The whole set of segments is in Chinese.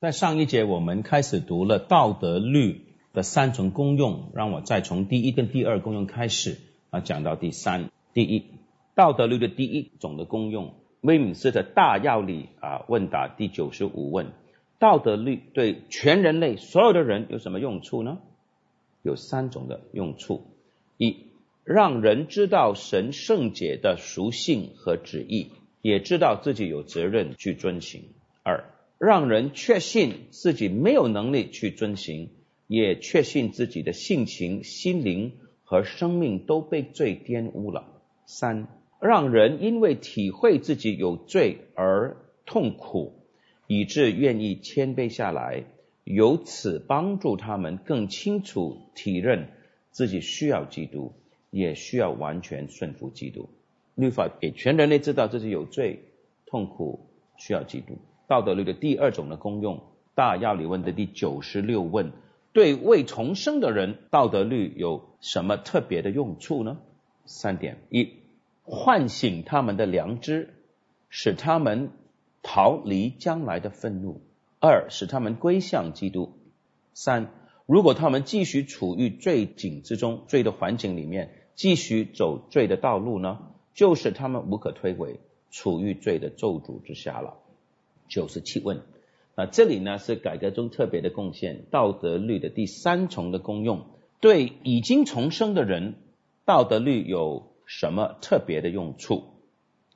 在上一节我们开始读了道德律的三重功用，让我再从第一跟第二功用开始啊，讲到第三。第一，道德律的第一种的功用，威敏斯的大要理啊问答第九十五问：道德律对全人类所有的人有什么用处呢？有三种的用处：一，让人知道神圣洁的属性和旨意，也知道自己有责任去遵行；二。让人确信自己没有能力去遵行，也确信自己的性情、心灵和生命都被罪玷污了。三，让人因为体会自己有罪而痛苦，以致愿意谦卑下来，由此帮助他们更清楚体认自己需要基督，也需要完全顺服基督。律法给全人类知道自己有罪、痛苦，需要基督。道德律的第二种的功用，大要理问的第九十六问，对未重生的人，道德律有什么特别的用处呢？三点：一、唤醒他们的良知，使他们逃离将来的愤怒；二、使他们归向基督；三、如果他们继续处于罪境之中，罪的环境里面，继续走罪的道路呢，就是他们无可推诿，处于罪的咒诅之下了。九十七问，啊，这里呢是改革中特别的贡献，道德律的第三重的功用，对已经重生的人，道德律有什么特别的用处？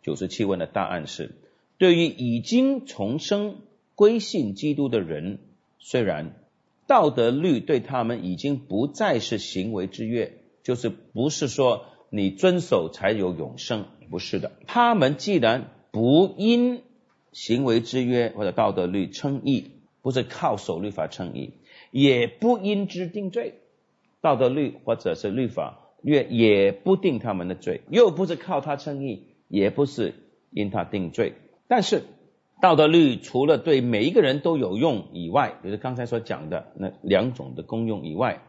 九十七问的答案是，对于已经重生归信基督的人，虽然道德律对他们已经不再是行为之约，就是不是说你遵守才有永生，不是的，他们既然不因行为之约或者道德律称义，不是靠守律法称义，也不因之定罪。道德律或者是律法约也不定他们的罪，又不是靠他称义，也不是因他定罪。但是道德律除了对每一个人都有用以外，比如刚才所讲的那两种的功用以外，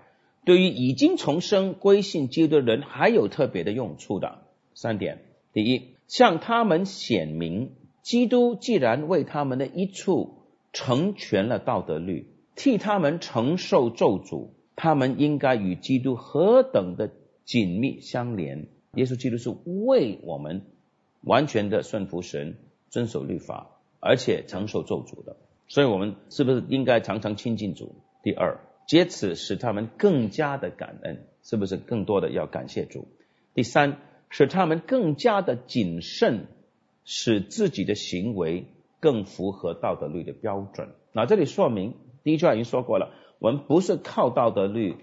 对于已经重生归信基督的人还有特别的用处的三点：第一，向他们显明。基督既然为他们的一处成全了道德律，替他们承受咒诅，他们应该与基督何等的紧密相连。耶稣基督是为我们完全的顺服神、遵守律法，而且承受咒诅的。所以，我们是不是应该常常亲近主？第二，借此使他们更加的感恩，是不是更多的要感谢主？第三，使他们更加的谨慎。使自己的行为更符合道德律的标准。那这里说明，第一句话已经说过了，我们不是靠道德律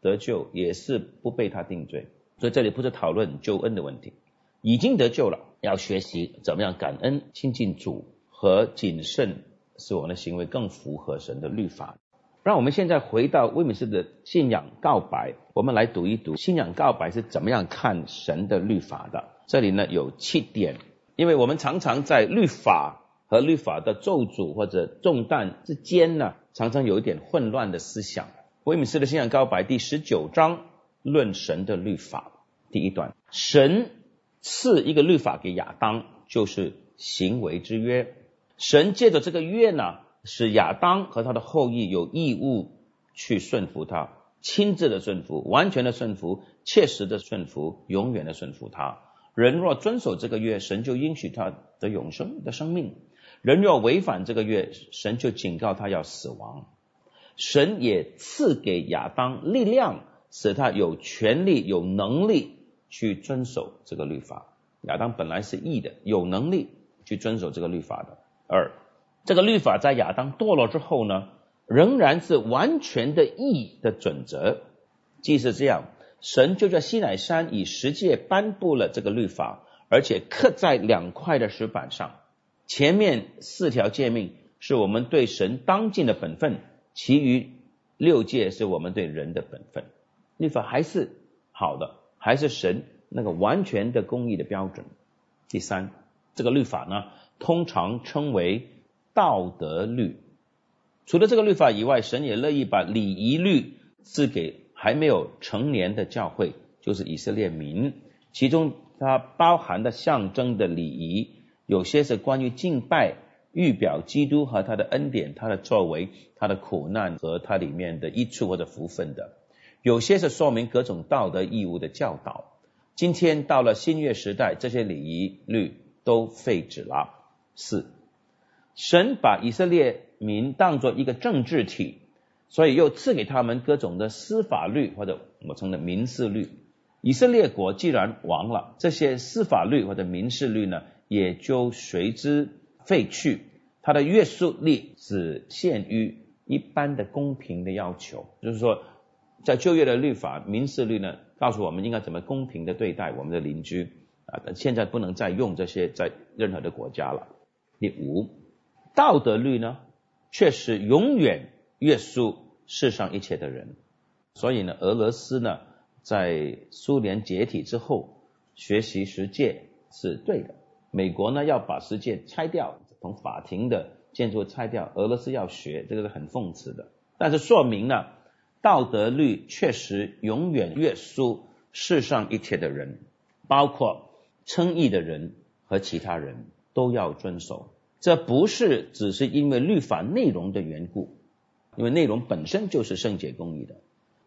得救，也是不被他定罪。所以这里不是讨论救恩的问题，已经得救了，要学习怎么样感恩、亲近主和谨慎，使我们的行为更符合神的律法。让我们现在回到威米斯的信仰告白，我们来读一读信仰告白是怎么样看神的律法的。这里呢有七点。因为我们常常在律法和律法的咒诅或者重担之间呢，常常有一点混乱的思想。威米斯的信仰告白第十九章论神的律法第一段，神赐一个律法给亚当，就是行为之约。神借着这个约呢，使亚当和他的后裔有义务去顺服他，亲自的顺服，完全的顺服，切实的顺服，永远的顺服他。人若遵守这个约，神就应许他的永生的生命；人若违反这个约，神就警告他要死亡。神也赐给亚当力量，使他有权利、有能力去遵守这个律法。亚当本来是义的，有能力去遵守这个律法的。二，这个律法在亚当堕落之后呢，仍然是完全的义的准则。即使这样。神就在西乃山以十诫颁布了这个律法，而且刻在两块的石板上。前面四条诫命是我们对神当尽的本分，其余六诫是我们对人的本分。律法还是好的，还是神那个完全的公义的标准。第三，这个律法呢，通常称为道德律。除了这个律法以外，神也乐意把礼仪律赐给。还没有成年的教会就是以色列民，其中它包含的象征的礼仪，有些是关于敬拜，预表基督和他的恩典、他的作为、他的苦难和他里面的益处或者福分的；有些是说明各种道德义务的教导。今天到了新约时代，这些礼仪律都废止了。四，神把以色列民当作一个政治体，所以又赐给他们各种的司法律或者我称的民事律。以色列国既然亡了，这些司法律或者民事律呢，也就随之。废去它的约束力只限于一般的公平的要求，就是说，在就业的律法民事律呢，告诉我们应该怎么公平的对待我们的邻居啊，现在不能再用这些在任何的国家了。第五，道德律呢，确实永远约束世上一切的人，所以呢，俄罗斯呢，在苏联解体之后学习实践是对的。美国呢要把世界拆掉，从法庭的建筑拆掉。俄罗斯要学，这个是很讽刺的。但是说明呢，道德律确实永远约束世上一切的人，包括称义的人和其他人都要遵守。这不是只是因为律法内容的缘故，因为内容本身就是圣洁公义的，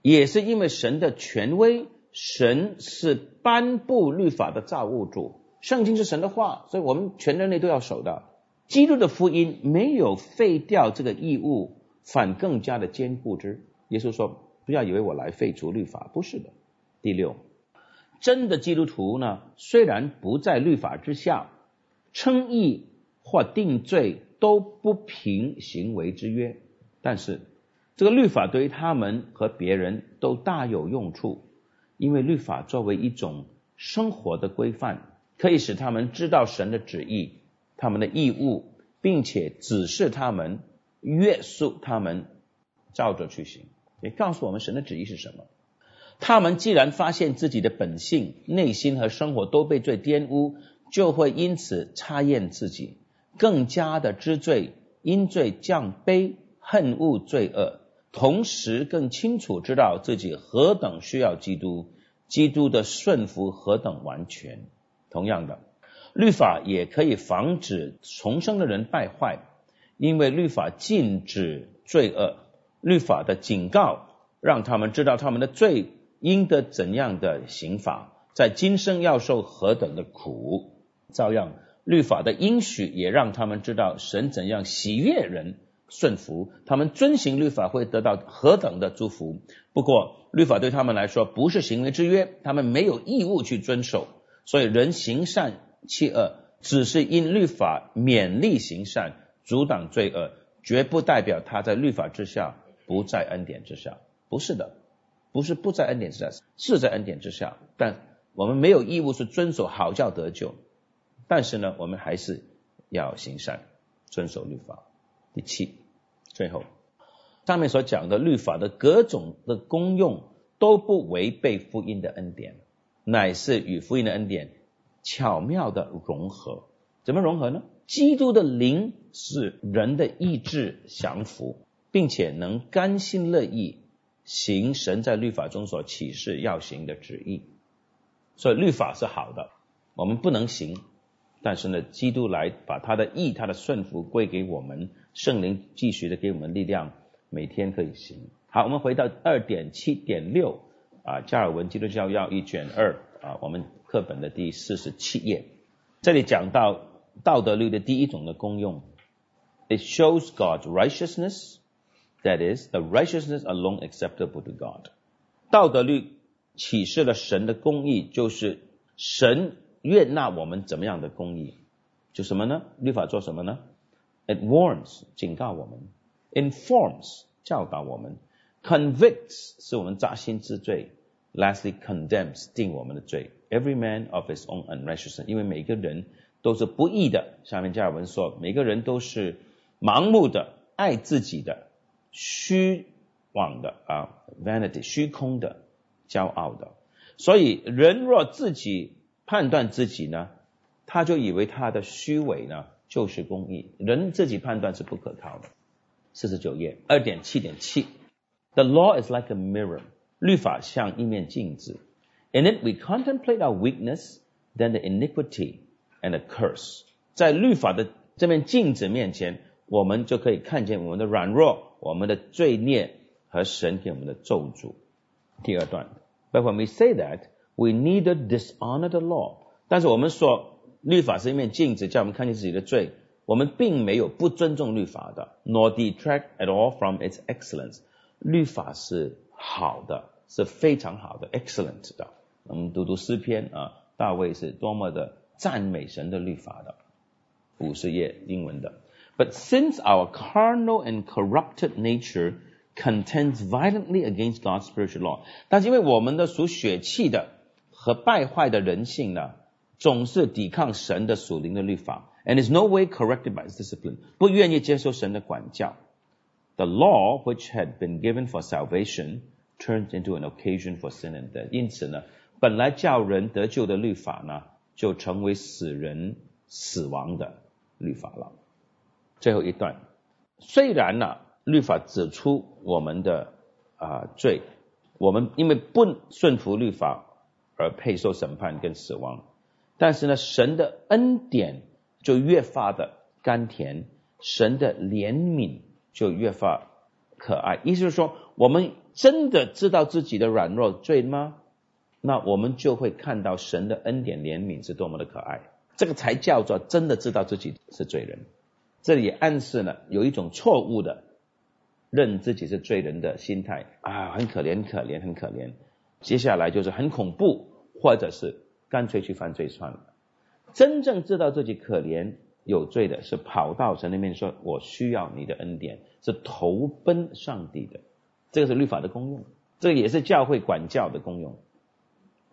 也是因为神的权威，神是颁布律法的造物主。圣经是神的话，所以我们全人类都要守的。基督的福音没有废掉这个义务，反更加的坚固之。耶稣说：“不要以为我来废除律法，不是的。”第六，真的基督徒呢，虽然不在律法之下，称义或定罪都不凭行为之约，但是这个律法对于他们和别人都大有用处，因为律法作为一种生活的规范。可以使他们知道神的旨意，他们的义务，并且指示他们、约束他们，照着去行。也告诉我们神的旨意是什么。他们既然发现自己的本性、内心和生活都被罪玷污，就会因此查验自己，更加的知罪，因罪降卑，恨恶罪恶，同时更清楚知道自己何等需要基督，基督的顺服何等完全。同样的，律法也可以防止重生的人败坏，因为律法禁止罪恶，律法的警告让他们知道他们的罪应得怎样的刑罚，在今生要受何等的苦。照样，律法的应许也让他们知道神怎样喜悦人顺服，他们遵行律法会得到何等的祝福。不过，律法对他们来说不是行为之约，他们没有义务去遵守。所以人行善弃恶，只是因律法勉励行善，阻挡罪恶，绝不代表他在律法之下不在恩典之下。不是的，不是不在恩典之下，是在恩典之下。但我们没有义务是遵守好教得救，但是呢，我们还是要行善，遵守律法。第七，最后上面所讲的律法的各种的功用，都不违背福音的恩典。乃是与福音的恩典巧妙的融合，怎么融合呢？基督的灵使人的意志降服，并且能甘心乐意行神在律法中所启示要行的旨意。所以律法是好的，我们不能行，但是呢，基督来把他的意、他的顺服归给我们，圣灵继续的给我们力量，每天可以行。好，我们回到二点七点六。啊，加尔文基督教要义卷二啊，我们课本的第四十七页，这里讲到道德律的第一种的功用，it shows God's righteousness, that is the righteousness alone acceptable to God。道德律启示了神的公义，就是神悦纳我们怎么样的公义，就什么呢？律法做什么呢？It warns 警告我们，informs 教导我们。Convicts 是我们扎心之罪，Lastly condemns 定我们的罪。Every man of his own unrighteousness，因为每个人都是不义的。下面加尔文说，每个人都是盲目的、爱自己的、虚妄的啊，vanity 虚空的、骄傲的。所以人若自己判断自己呢，他就以为他的虚伪呢就是公义。人自己判断是不可靠的。四十九页二点七点七。The law is like a mirror. 律法像一面镜子。In it we contemplate our weakness, then the iniquity and the curse. 在律法的这面镜子面前，我们就可以看见我们的软弱、我们的罪孽和神给我们的咒诅。第二段，But when we say that we neither dishonor the law，但是我们说律法是一面镜子，叫我们看见自己的罪。我们并没有不尊重律法的，nor detract at all from its excellence。律法是好的，是非常好的，excellent 的。我们读读诗篇啊，大卫是多么的赞美神的律法的，五十页英文的。But since our carnal and corrupted nature contends violently against God's spiritual law，但是因为我们的属血气的和败坏的人性呢，总是抵抗神的属灵的律法，and is no way corrected by His discipline，不愿意接受神的管教。The law which had been given for salvation turns into an occasion for sin and death。因此呢。本来叫人得救的律法呢，就成为使人死亡的律法了。最后一段，虽然呢，律法指出我们的啊罪，我们因为不顺服律法而配受审判跟死亡，但是呢，神的恩典就越发的甘甜，神的怜悯就越发可爱。意思是说，我们真的知道自己的软弱罪吗？那我们就会看到神的恩典怜悯是多么的可爱，这个才叫做真的知道自己是罪人。这里暗示了有一种错误的认自己是罪人的心态啊，很可怜，可怜，很可怜。接下来就是很恐怖，或者是干脆去犯罪算了。真正知道自己可怜有罪的，是跑到神那边说：“我需要你的恩典。”是投奔上帝的。这个是律法的功用，这个也是教会管教的功用。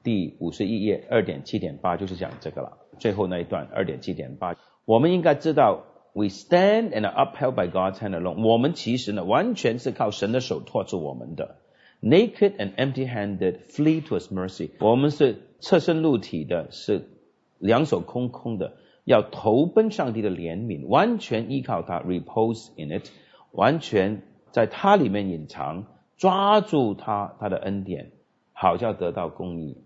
第五十一页二点七点八就是讲这个了。最后那一段二点七点八，我们应该知道，we stand and upheld by God's hand alone。我们其实呢，完全是靠神的手托住我们的。Naked and empty-handed, flee to His mercy。我们是侧身露体的，是两手空空的，要投奔上帝的怜悯，完全依靠他，repose in it，完全在他里面隐藏，抓住他他的恩典，好叫得到公义。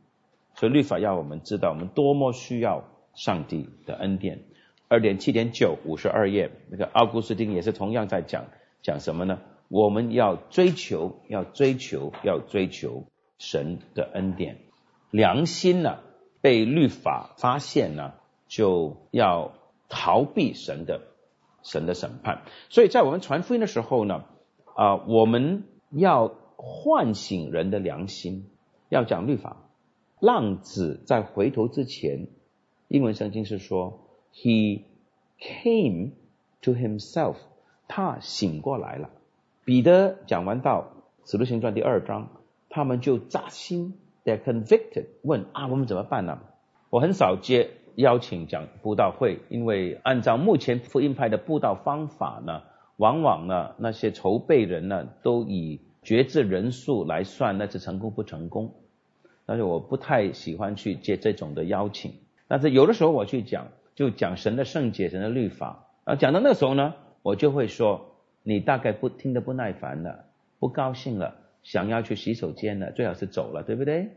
所以律法要我们知道，我们多么需要上帝的恩典。二点七点九五十二页，那个奥古斯丁也是同样在讲讲什么呢？我们要追求，要追求，要追求神的恩典。良心呢被律法发现呢，就要逃避神的神的审判。所以在我们传福音的时候呢，啊，我们要唤醒人的良心，要讲律法。浪子在回头之前，英文圣经是说，He came to himself，他醒过来了。彼得讲完到使徒行传第二章，他们就扎心，They're convicted，问啊，我们怎么办呢？我很少接邀请讲布道会，因为按照目前福音派的布道方法呢，往往呢那些筹备人呢都以决志人数来算那次成功不成功。但是我不太喜欢去接这种的邀请，但是有的时候我去讲，就讲神的圣洁、神的律法，啊，讲到那时候呢，我就会说，你大概不听得不耐烦了，不高兴了，想要去洗手间了，最好是走了，对不对？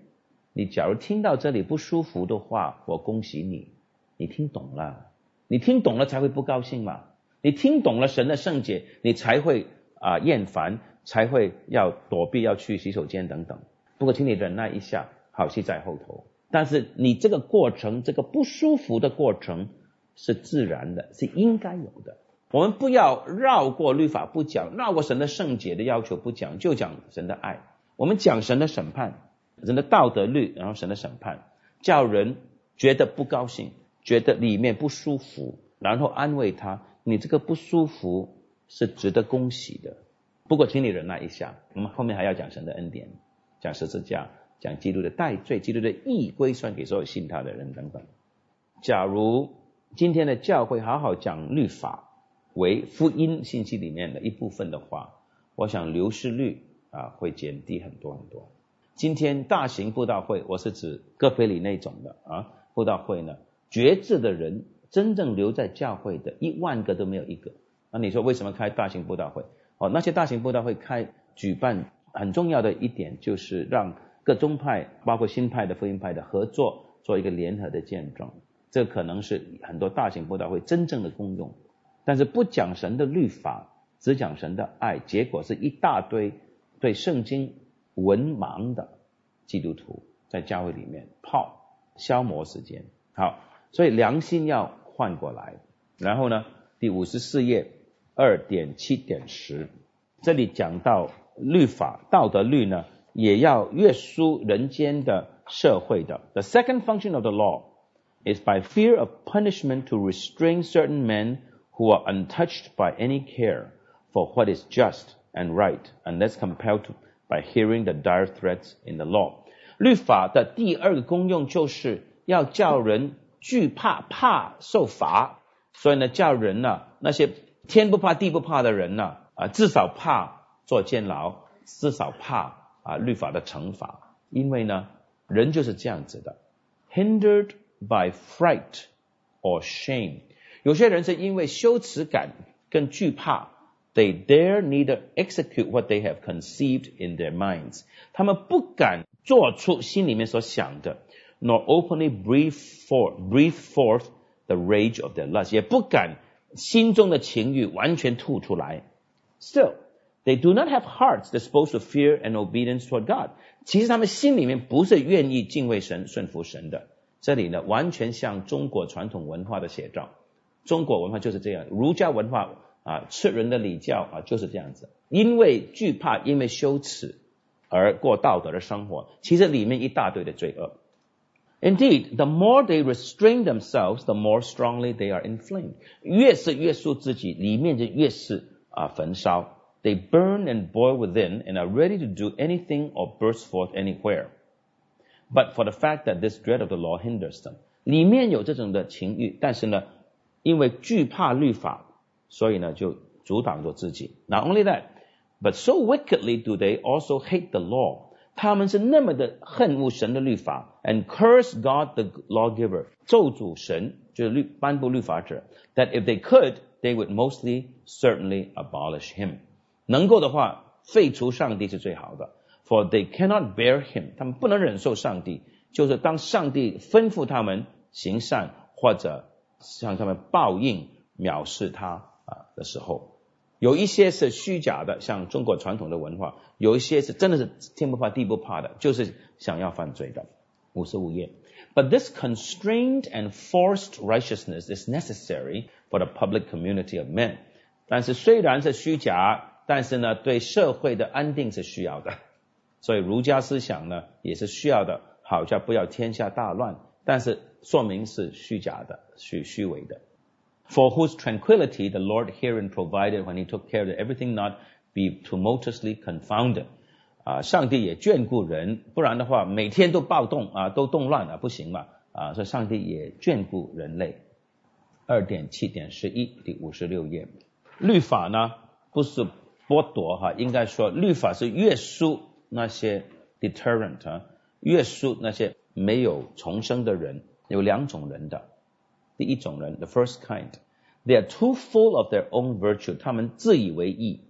你假如听到这里不舒服的话，我恭喜你，你听懂了，你听懂了才会不高兴嘛，你听懂了神的圣洁，你才会啊厌烦，才会要躲避，要去洗手间等等。不过请你忍耐一下。好戏在后头，但是你这个过程，这个不舒服的过程是自然的，是应该有的。我们不要绕过律法不讲，绕过神的圣洁的要求不讲，就讲神的爱。我们讲神的审判，人的道德律，然后神的审判，叫人觉得不高兴，觉得里面不舒服，然后安慰他，你这个不舒服是值得恭喜的。不过请你忍耐一下，我们后面还要讲神的恩典，讲十字架。讲基督的代罪，基督的义归算给所有信他的人等等。假如今天的教会好好讲律法为福音信息里面的一部分的话，我想流失率啊会减低很多很多。今天大型布道会，我是指戈培里那种的啊布道会呢，绝志的人真正留在教会的一万个都没有一个。那你说为什么开大型布道会？哦，那些大型布道会开举办很重要的一点就是让。各宗派，包括新派的、福音派的合作，做一个联合的见证，这可能是很多大型布道会真正的功用。但是不讲神的律法，只讲神的爱，结果是一大堆对圣经文盲的基督徒在教会里面泡消磨时间。好，所以良心要换过来。然后呢，第五十四页二点七点十，这里讲到律法道德律呢，也要约束人间的社会的。The second function of the law is by fear of punishment to restrain certain men who are untouched by any care for what is just and right, unless compelled to, by hearing the dire threats in the law. 律法的第二个功用就是要叫人惧怕，怕受罚。所以呢，叫人呢，那些天不怕地不怕的人呢，啊，至少怕坐监牢，至少怕啊律法的惩罚。因为呢，人就是这样子的，hindered by fright or shame。 有些人是因为羞耻感跟惧怕，they dare neither execute what they have conceived in their minds。他们不敢做出心里面所想的，nor openly breathe forth breathe forth the rage of their lust，也不敢心中的情欲完全吐出来。Still, they do not have hearts disposed to fear and obedience toward God。其实他们心里面不是愿意敬畏神、顺服神的。这里呢，完全像中国传统文化的写照。中国文化就是这样，儒家文化啊，吃人的礼教啊，就是这样子。因为惧怕，因为羞耻而过道德的生活，其实里面一大堆的罪恶。Indeed, the more they restrain themselves, the more strongly they are inflamed. 越是约束自己，里面就越是啊焚烧。They burn and boil within and are ready to do anything or burst forth anywhere. But for the fact that this dread of the law hinders them，里面有这种的情欲，但是呢，因为惧怕律法，所以呢就阻挡着自己。Not only that, but so wickedly do they also hate the law 他们是那么的恨恶神的律法，and curse God the lawgiver，咒诅神就是律颁布律法者，that if they could, they would mostly certainly abolish him。能够的话，废除上帝是最好的，for they cannot bear him，他们不能忍受上帝，就是当上帝吩咐他们行善或者 向他们报应藐视他啊的时候。有一些是虚假的，像中国传统的文化；有一些是真的是天不怕地不怕的，就是想要犯罪的。五十五页。But this constrained and forced righteousness is necessary for the public community of men。但是虽然是虚假，但是呢，对社会的安定是需要的。所以儒家思想呢也是需要的，好像不要天下大乱。但是说明是虚假的，虚虚伪的。for whose tranquility the Lord herein provided when he took care that everything not be tumultuously confounded. 啊，上帝也眷顾人，不然的话每天都暴动啊，都动乱啊，不行嘛啊，所以上帝也眷顾人类。二点七点十一第五十六页，律法呢不是剥夺哈，应该说律法是约束那些 deterrent 啊，约束那些没有重生的人，有两种人的。第一种人，the first kind，they are too full of their own virtue，他们自以为意，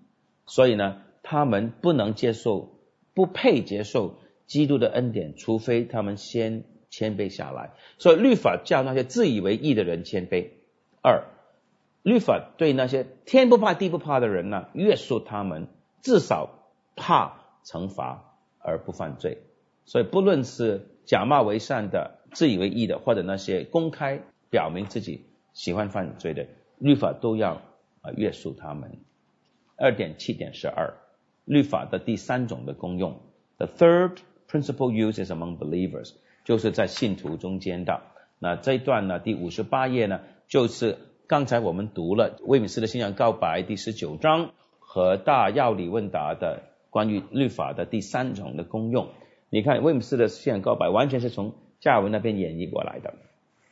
所以呢，他们不能接受，不配接受基督的恩典，除非他们先谦卑下来。所以律法叫那些自以为意的人谦卑。二，律法对那些天不怕地不怕的人呢，约束他们，至少怕惩罚而不犯罪。所以不论是假冒为善的、自以为意的，或者那些公开。表明自己喜欢犯罪的律法都要啊约束他们。二点七点十二，律法的第三种的功用，the third principal uses among believers，就是在信徒中间的。那这一段呢，第五十八页呢，就是刚才我们读了威敏斯的信仰告白第十九章和大要理问答的关于律法的第三种的功用。你看威敏斯的信仰告白完全是从下文那边演绎过来的。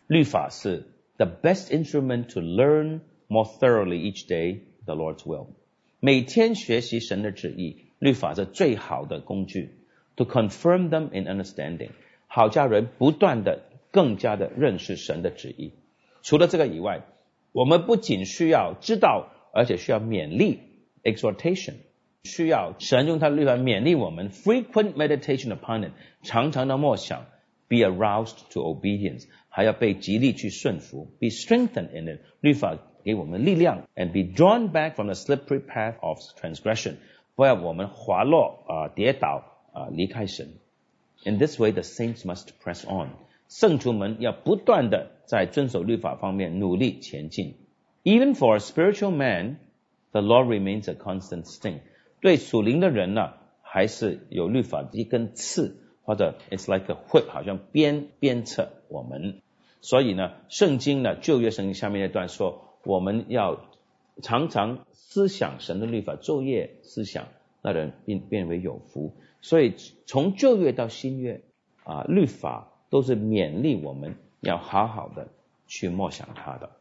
律法是 the best instrument to learn more thoroughly each day the Lord's will。每天学习神的旨意，律法是最好的工具。To confirm them in understanding，好叫人不断的更加的认识神的旨意。除了这个以外，我们不仅需要知道，而且需要勉励 exhortation，需要神用他的律法勉励我们 frequent meditation upon it，常常的默想 ，be aroused to obedience。还要被极力去顺服，be strengthened in it。律法 给我们力量，and be drawn back from the slippery path of transgression，不要我们滑落啊、跌倒啊、离开神。In this way, the saints must press on。圣徒们要不断的在遵守律法方面努力前进。Even for a spiritual man, the law remains a constant sting。对属灵的人呢，还是有律法一根刺， 或者 it's like a whip，好像鞭鞭策我们。所以呢，圣经呢，旧约圣经下面那段说，我们要常常思想神的律法，昼夜思想，那人变变为有福。所以从旧约到新约啊，律法都是勉励我们要好好的去默想它的。